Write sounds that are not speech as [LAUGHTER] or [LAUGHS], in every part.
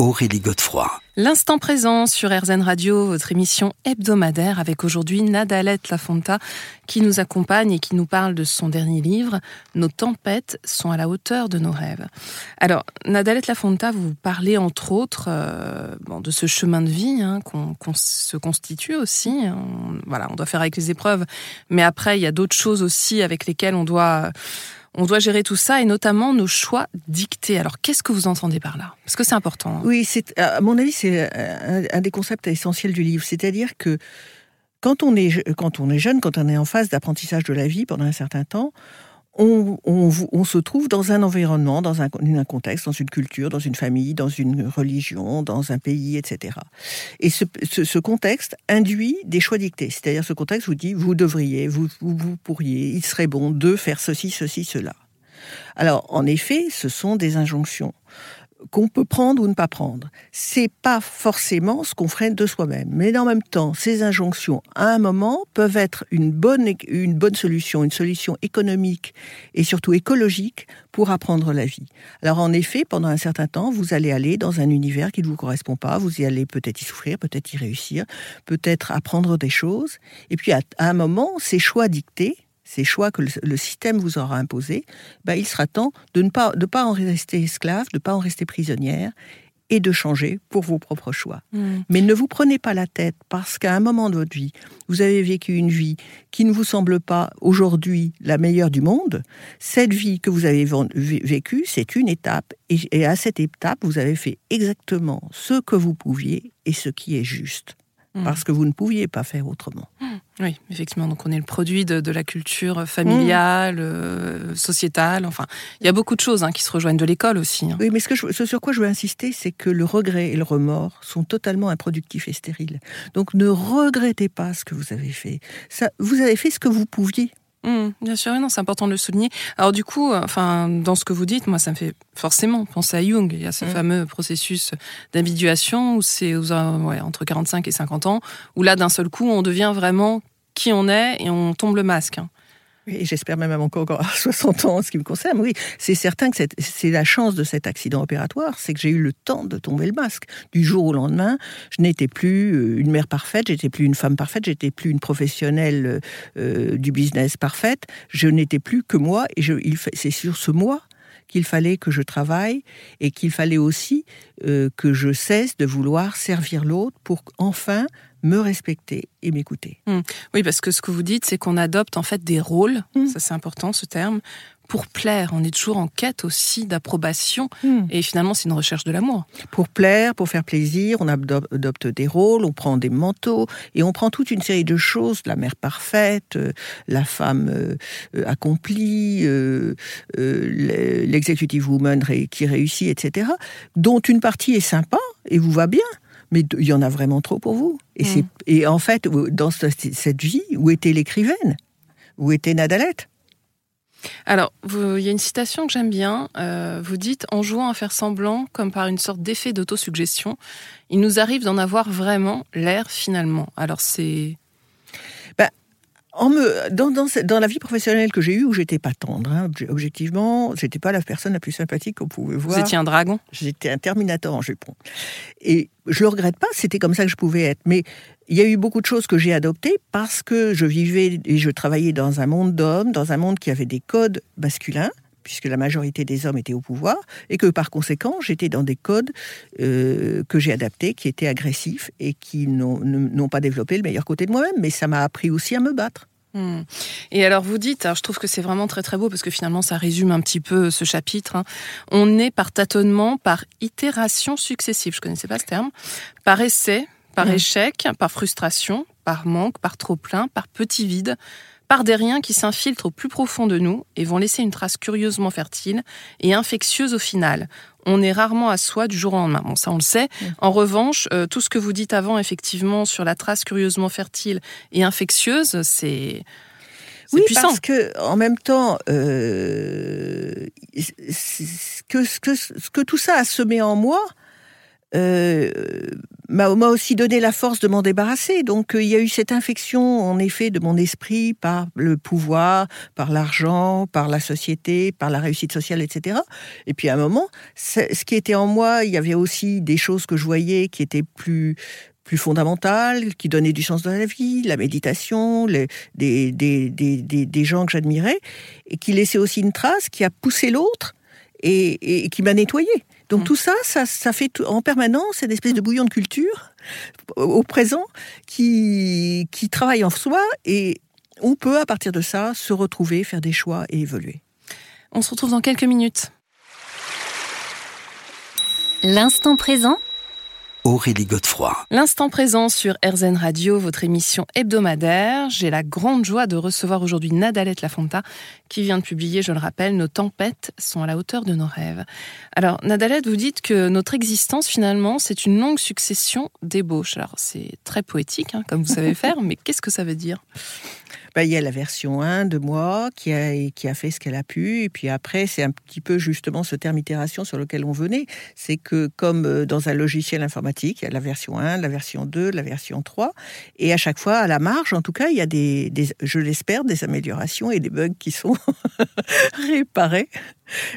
Aurélie Godefroy. L'instant présent sur RZN Radio, votre émission hebdomadaire avec aujourd'hui Nadalette Lafonta qui nous accompagne et qui nous parle de son dernier livre Nos tempêtes sont à la hauteur de nos rêves. Alors, Nadalette Lafonta, vous parlez entre autres euh, de ce chemin de vie hein, qu'on se constitue aussi. On, voilà, on doit faire avec les épreuves, mais après, il y a d'autres choses aussi avec lesquelles on doit on doit gérer tout ça et notamment nos choix dictés. Alors, qu'est-ce que vous entendez par là? Parce que c'est important. hein. Oui, c'est, à mon avis, c'est un, un des concepts essentiels du livre. C'est-à-dire que quand on, est, quand on est jeune, quand on est en phase d'apprentissage de la vie pendant un certain temps, on, se trouve dans un environnement, dans un, contexte, dans une culture, dans une famille, dans une religion, dans un pays, etc. Et ce contexte induit des choix dictés. C'est-à-dire ce contexte vous dit, vous devriez, vous, vous, vous pourriez, il serait bon de faire ceci, ceci, cela. Alors, en effet, ce sont des injonctions qu'on peut prendre ou ne pas prendre. C'est pas forcément ce qu'on ferait de soi-même. Mais en même temps, ces injonctions, à un moment, peuvent être une bonne, une bonne solution, une solution économique et surtout écologique pour apprendre la vie. Alors, en effet, pendant un certain temps, vous allez aller dans un univers qui ne vous correspond pas. Vous y allez peut-être y souffrir, peut-être y réussir, peut-être apprendre des choses. Et puis, à, à un moment, ces choix dictés, ces choix que le, le, système vous aura imposés, ben, il sera temps de ne pas, de pas en rester esclave, de ne pas en rester prisonnière et de changer pour vos propres choix. Mmh. Mais ne vous prenez pas la tête parce qu'à un moment de votre vie, vous avez vécu une vie qui ne vous semble pas aujourd'hui la meilleure du monde. Cette vie que vous avez vécue, c'est une étape et, et à cette étape, vous avez fait exactement ce que vous pouviez et ce qui est juste. Mmh. Parce que vous ne pouviez pas faire autrement. Mmh. Oui, effectivement. Donc, on est le produit de, de la culture familiale, mmh. euh, sociétale. Enfin, il y a beaucoup de choses hein, qui se rejoignent de l'école aussi. Hein. Oui, mais ce, que je, ce sur quoi je veux insister, c'est que le regret et le remords sont totalement improductifs et stériles. Donc, ne regrettez pas ce que vous avez fait. Ça, vous avez fait ce que vous pouviez. Mmh, bien sûr, non, c'est important de le souligner. Alors du coup, enfin, dans ce que vous dites, moi, ça me fait forcément penser à Jung. Il y a ce mmh. fameux processus d'individuation où c'est ouais, entre 45 et 50 ans, où là, d'un seul coup, on devient vraiment qui on est et on tombe le masque. Et j'espère même encore à [LAUGHS] 60 ans en ce qui me concerne. Oui, c'est certain que c'est la chance de cet accident opératoire, c'est que j'ai eu le temps de tomber le masque. Du jour au lendemain, je n'étais plus une mère parfaite, j'étais plus une femme parfaite, j'étais plus une professionnelle euh, du business parfaite. Je n'étais plus que moi, et c'est sur ce moi qu'il fallait que je travaille et qu'il fallait aussi euh, que je cesse de vouloir servir l'autre pour enfin me respecter et m'écouter. Mmh. Oui, parce que ce que vous dites, c'est qu'on adopte en fait des rôles, mmh. ça c'est important ce terme, pour plaire. On est toujours en quête aussi d'approbation mmh. et finalement c'est une recherche de l'amour. Pour plaire, pour faire plaisir, on adopte des rôles, on prend des manteaux et on prend toute une série de choses, la mère parfaite, euh, la femme euh, accomplie, euh, l'executive woman qui réussit, etc., dont une partie est sympa et vous va bien mais il y en a vraiment trop pour vous. Et, mmh. et en fait, dans cette vie, où était l'écrivaine? Où était Nadalette? Alors, il y a une citation que j'aime bien. Euh, vous dites En jouant à faire semblant, comme par une sorte d'effet d'autosuggestion, il nous arrive d'en avoir vraiment l'air finalement. Alors, c'est. En me, dans, dans, dans, la vie professionnelle que j'ai eue, où j'étais pas tendre, hein, objectivement, j'étais pas la personne la plus sympathique qu'on pouvait voir. Vous étiez un dragon? J'étais un Terminator en jupon. Et je le regrette pas, c'était comme ça que je pouvais être. Mais il y a eu beaucoup de choses que j'ai adoptées parce que je vivais et je travaillais dans un monde d'hommes, dans un monde qui avait des codes masculins puisque la majorité des hommes étaient au pouvoir, et que par conséquent, j'étais dans des codes euh, que j'ai adaptés, qui étaient agressifs et qui n'ont pas développé le meilleur côté de moi-même, mais ça m'a appris aussi à me battre. Mmh. Et alors vous dites, alors je trouve que c'est vraiment très très beau parce que finalement ça résume un petit peu ce chapitre. Hein. On est par tâtonnement, par itération successive, je connaissais pas ce terme, par essai, par mmh. échec, par frustration, par manque, par trop plein, par petit vide, par des riens qui s'infiltrent au plus profond de nous et vont laisser une trace curieusement fertile et infectieuse au final. On est rarement à soi du jour au lendemain. Bon, ça on le sait. Mmh. En revanche, euh, tout ce que vous dites avant, effectivement, sur la trace curieusement fertile et infectieuse, c'est oui, puissant. parce que en même temps, euh, que, que, que tout ça a semé en moi, euh, m'a aussi donné la force de m'en débarrasser. Donc euh, il y a eu cette infection, en effet, de mon esprit par le pouvoir, par l'argent, par la société, par la réussite sociale, etc. Et puis à un moment, ce qui était en moi, il y avait aussi des choses que je voyais qui étaient plus plus fondamentales, qui donnaient du sens dans la vie, la méditation, des, des, des, des, gens que j'admirais, et qui laissaient aussi une trace, qui a poussé l'autre et qui m'a nettoyé. Donc mm. tout ça, ça, ça fait en permanence une espèce de bouillon de culture au présent qui, qui travaille en soi et on peut à partir de ça se retrouver, faire des choix et évoluer. On se retrouve dans quelques minutes. L'instant présent Aurélie Godefroy. L'instant présent sur RZN Radio, votre émission hebdomadaire. J'ai la grande joie de recevoir aujourd'hui Nadalette Lafonta, qui vient de publier, je le rappelle, Nos tempêtes sont à la hauteur de nos rêves. Alors, Nadalette, vous dites que notre existence, finalement, c'est une longue succession d'ébauches. Alors, c'est très poétique, hein, comme vous savez [LAUGHS] faire, mais qu'est-ce que ça veut dire? Ben, il y a la version 1 de moi qui a, qui a fait ce qu'elle a pu. Et puis après, c'est un petit peu justement ce terme itération sur lequel on venait. C'est que comme euh, dans un logiciel informatique, il y a la version 1, la version 2, la version 3. Et à chaque fois, à la marge, en tout cas, il y a des, des je l'espère, des améliorations et des bugs qui sont [LAUGHS] réparés.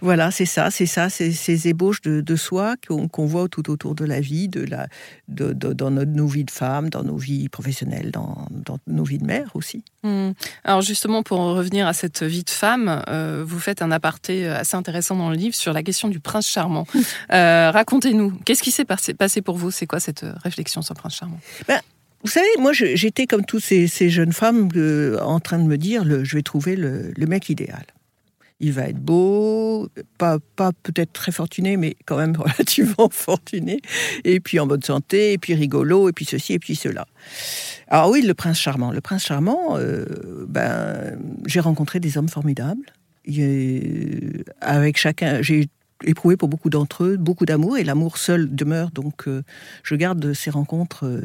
Voilà, c'est ça, c'est ça, c'est ces ébauches de, soi qu'on voit tout autour de la vie, de la, de, dans nos, vies de femmes, dans nos vies professionnelles, dans, nos vies de mère aussi. Hmm. Alors justement, pour en revenir à cette vie de femme, euh, vous faites un aparté assez intéressant dans le livre sur la question du prince charmant. [LAUGHS] Euh, racontez-nous, qu'est-ce qui s'est passé pour vous? C'est quoi cette réflexion sur le prince charmant? Ben, vous savez, moi, j'étais comme toutes ces, jeunes femmes euh, en train de me dire, le, je vais trouver le mec idéal il va être beau, pas, pas peut-être très fortuné, mais quand même [LAUGHS] relativement fortuné, et puis en bonne santé, et puis rigolo, et puis ceci, et puis cela. Alors oui, le prince charmant. Le prince charmant, euh, ben, j'ai rencontré des hommes formidables. avec chacun, j'ai éprouvé pour beaucoup d'entre eux beaucoup d'amour, et l'amour seul demeure, donc euh, je garde de ces rencontres euh,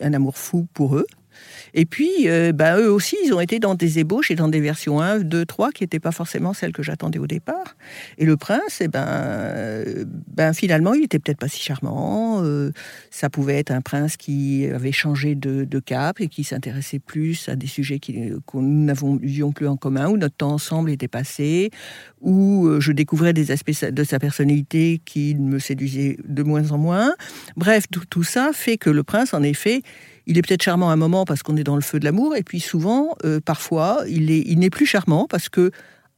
un amour fou pour eux. Et puis, euh, bah, eux aussi, ils ont été dans des ébauches et dans des versions 1, 2, 3 qui n'étaient pas forcément celles que j'attendais au départ. Et le prince, eh ben, euh, ben, finalement, il était peut-être pas si charmant. Euh, ça pouvait être un prince qui avait changé de, cap et qui s'intéressait plus à des sujets que nous n'avions plus en commun, où notre temps ensemble était passé, où je découvrais des aspects de sa personnalité qui me séduisaient de moins en moins. Bref, tout ça fait que le prince, en effet, il est peut-être charmant un moment parce qu'on est dans le feu de l'amour, et puis souvent, euh, parfois, il n'est il plus charmant parce que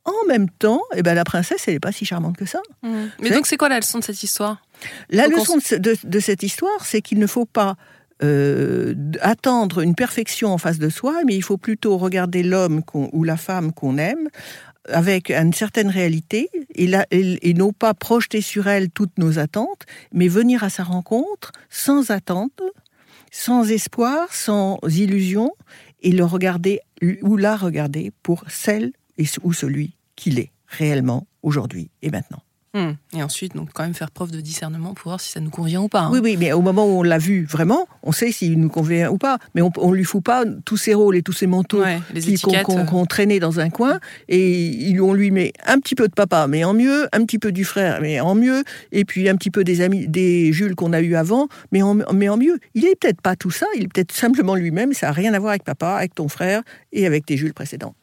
en même temps, eh ben, la princesse, elle n'est pas si charmante que ça. Mmh. Mais donc, c'est quoi la leçon de cette histoire? La leçon de, cette histoire, c'est qu'il ne faut pas euh, attendre une perfection en face de soi, mais il faut plutôt regarder l'homme ou la femme qu'on aime avec une certaine réalité et, et, et non pas projeter sur elle toutes nos attentes, mais venir à sa rencontre sans attente, sans espoir, sans illusion, et le regarder ou la regarder pour celle ou celui qu'il est réellement aujourd'hui et maintenant. Hmm. Et ensuite, donc, quand même faire preuve de discernement pour voir si ça nous convient ou pas. Hein. Oui, oui, mais au moment où on l'a vu vraiment, on sait s'il nous convient ou pas. Mais on ne lui fout pas tous ses rôles et tous ses manteaux qu'on traînait dans un coin. Et on lui met un petit peu de papa, mais en mieux, un petit peu du frère, mais en mieux, et puis un petit peu des amis, des Jules qu'on a eu avant, mais en, mais en mieux. Il est peut-être pas tout ça, il est peut-être simplement lui-même. Ça n'a rien à voir avec papa, avec ton frère et avec tes Jules précédents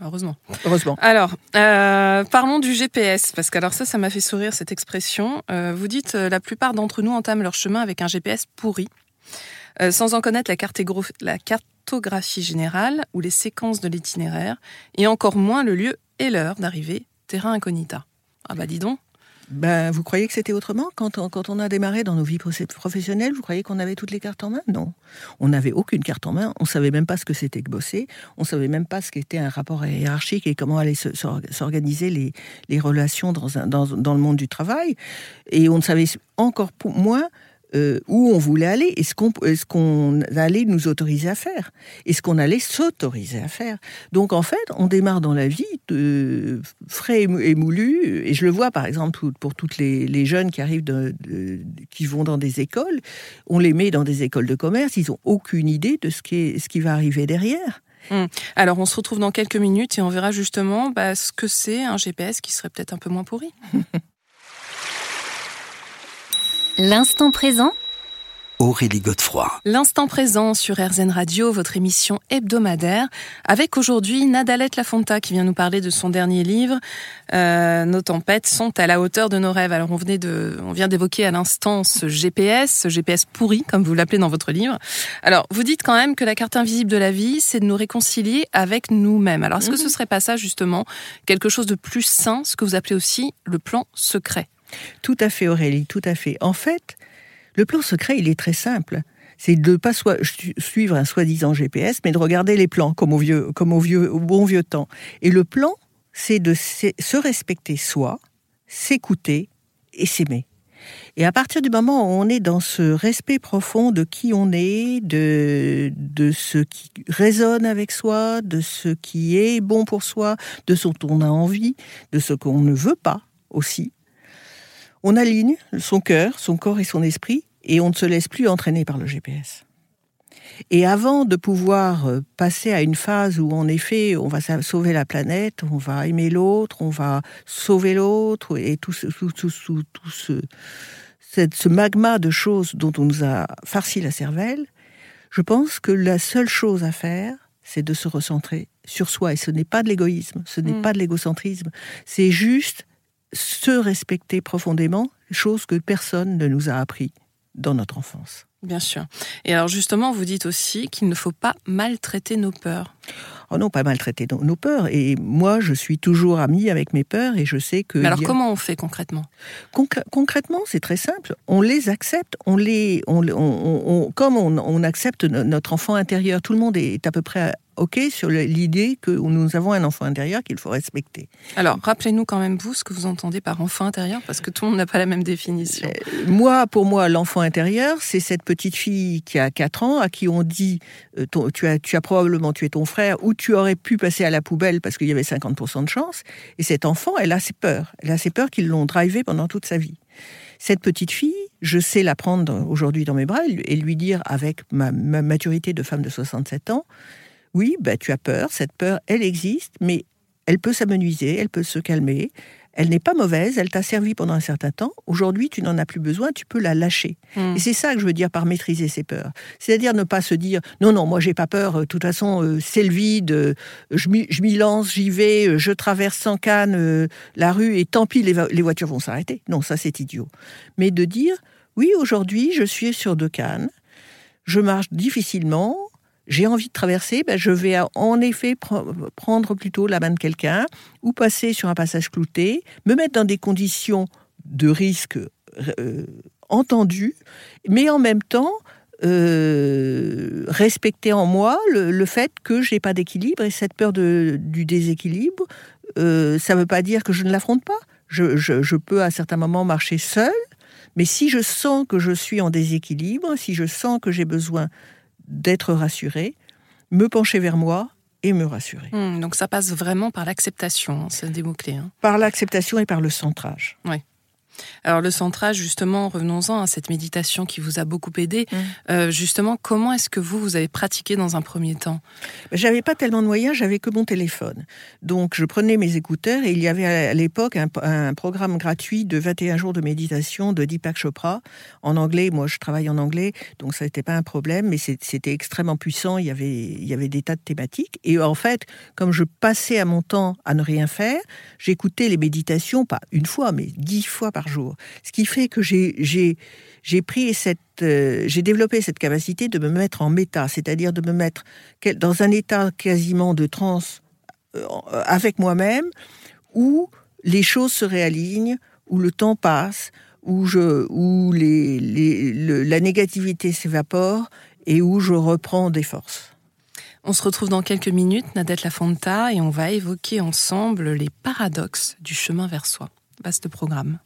heureusement. Heureusement. Alors, euh, parlons du GPS, parce que alors ça, ça m'a fait sourire cette expression. Euh, vous dites euh, la plupart d'entre nous entament leur chemin avec un GPS pourri, sans en connaître la, la cartographie générale ou les séquences de l'itinéraire, et encore moins le lieu et l'heure d'arrivée, terrain incognita. Ah bah dis donc. Ben, vous croyez que c'était autrement? Quand on, quand on a démarré dans nos vies professionnelles Vous croyez qu'on avait toutes les cartes en main? Non. On n'avait aucune carte en main. On savait même pas ce que c'était que bosser. On savait même pas ce qu'était un rapport hiérarchique et comment allaient s'organiser les, les relations dans, dans, dans le monde du travail. Et on ne savait encore moins euh, où on voulait aller et ce qu'on ce qu'on allait nous autoriser à faire et ce qu'on allait s'autoriser à faire. Donc en fait, on démarre dans la vie de frais et moulu et je le vois par exemple pour toutes les, jeunes qui arrivent de, qui vont dans des écoles, on les met dans des écoles de commerce, ils ont aucune idée de ce qui est, ce qui va arriver derrière. Hum. Alors on se retrouve dans quelques minutes et on verra justement bah, ce que c'est un GPS qui serait peut-être un peu moins pourri. [LAUGHS] L'instant présent Aurélie Godefroy. L'instant présent sur RZN Radio, votre émission hebdomadaire, avec aujourd'hui Nadalette Lafonta qui vient nous parler de son dernier livre. Euh, nos tempêtes sont à la hauteur de nos rêves. Alors on venait de, on vient d'évoquer à l'instant ce GPS, ce GPS pourri comme vous l'appelez dans votre livre. Alors vous dites quand même que la carte invisible de la vie, c'est de nous réconcilier avec nous-mêmes. Alors est-ce que ce Mhm. serait pas ça justement quelque chose de plus sain, ce que vous appelez aussi le plan secret? Tout à fait, Aurélie, tout à fait. En fait, le plan secret, il est très simple. C'est de ne pas suivre un soi-disant GPS, mais de regarder les plans, comme au, vieux, comme au, vieux, bon vieux temps. Et le plan, c'est de se respecter soi, s'écouter et s'aimer. Et à partir du moment où on est dans ce respect profond de qui on est, de, de ce qui résonne avec soi, de ce qui est bon pour soi, de ce dont on a envie, de ce qu'on ne veut pas aussi, on aligne son cœur, son corps et son esprit et on ne se laisse plus entraîner par le GPS. Et avant de pouvoir euh, passer à une phase où en effet on va sa- sauver la planète, on va aimer l'autre, on va sauver l'autre et tout ce, tout, tout- tout- tout ce, cette- ce magma de choses dont on nous a farci la cervelle, je pense que la seule chose à faire, c'est de se recentrer sur soi. Et ce n'est pas de l'égoïsme, ce n'est Mm. pas de l'égocentrisme, c'est juste se respecter profondément, chose que personne ne nous a appris dans notre enfance. Bien sûr. Et alors justement, vous dites aussi qu'il ne faut pas maltraiter nos peurs. Oh non, pas maltraiter nos, peurs. Et moi, je suis toujours amie avec mes peurs et je sais que... Mais alors a- comment on fait concrètement? Concr- concrètement, c'est très simple. On les accepte, on les, on, on- on- on- comme on, accepte no- notre enfant intérieur. Tout le monde est à peu près ok sur l'idée que nous avons un enfant intérieur qu'il faut respecter. Alors rappelez-nous quand même vous ce que vous entendez par enfant intérieur, parce que tout le monde n'a pas la même définition. Moi, pour moi, l'enfant intérieur, c'est cette petite fille qui a 4 ans, à qui on dit euh, ton- tu, as, tu as probablement tué ton frère, ou tu aurais pu passer à la poubelle parce qu'il y avait 50% de chance. Et cet enfant, elle a ses peurs. Elle a ses peurs qui l'ont drivé pendant toute sa vie. Cette petite fille, je sais la prendre aujourd'hui dans mes bras et lui- dire, avec ma, ma maturité de femme de 67 ans, oui, bah, tu as peur, cette peur, elle existe, mais elle peut s'amenuiser, elle peut se calmer. Elle n'est pas mauvaise, elle t'a servi pendant un certain temps. Aujourd'hui, tu n'en as plus besoin, tu peux la lâcher. Hmm. Et c'est ça que je veux dire par maîtriser ses peurs. C'est-à-dire ne pas se dire non, non, moi j'ai pas peur, de toute façon, euh, c'est le vide, euh, je m'y lance, j'y vais, euh, je traverse sans canne euh, la rue et tant pis, les voitures vont s'arrêter. Non, ça c'est idiot. Mais de dire oui, aujourd'hui, je suis sur deux cannes, je marche difficilement. J'ai envie de traverser, ben je vais en effet pre- prendre plutôt la main de quelqu'un ou passer sur un passage clouté, me mettre dans des conditions de risque euh, entendues, mais en même temps euh, respecter en moi le, fait que j'ai pas d'équilibre et cette peur de, du déséquilibre, euh, ça ne veut pas dire que je ne l'affronte pas. Je- je peux à certains moments marcher seul, mais si je sens que je suis en déséquilibre, si je sens que j'ai besoin d'être rassuré, me pencher vers moi et me rassurer. Hmm, donc ça passe vraiment par l'acceptation, hein, c'est des mots-clés. hein. Par l'acceptation et par le centrage. Alors le centrage, justement, revenons-en à cette méditation qui vous a beaucoup aidé. Mm. Euh, justement, comment est-ce que vous, vous avez pratiqué dans un premier temps? J'avais pas tellement de moyens, j'avais que mon téléphone. Donc je prenais mes écouteurs et il y avait à l'époque un, un programme gratuit de 21 jours de méditation de Deepak Chopra en anglais. Moi je travaille en anglais, donc ça n'était pas un problème, mais c'était extrêmement puissant. Il y, avait, il y avait des tas de thématiques. Et en fait, comme je passais à mon temps à ne rien faire, j'écoutais les méditations, pas une fois, mais dix fois par Ce qui fait que j'ai pris cette, euh, j'ai développé cette capacité de me mettre en méta, c'est-à-dire de me mettre dans un état quasiment de transe euh, avec moi-même, où les choses se réalignent, où le temps passe, où, je, où les, les- le- la négativité s'évapore et où je reprends des forces. On se retrouve dans quelques minutes, Nadette Lafonta, et on va évoquer ensemble les paradoxes du chemin vers soi. Vaste programme.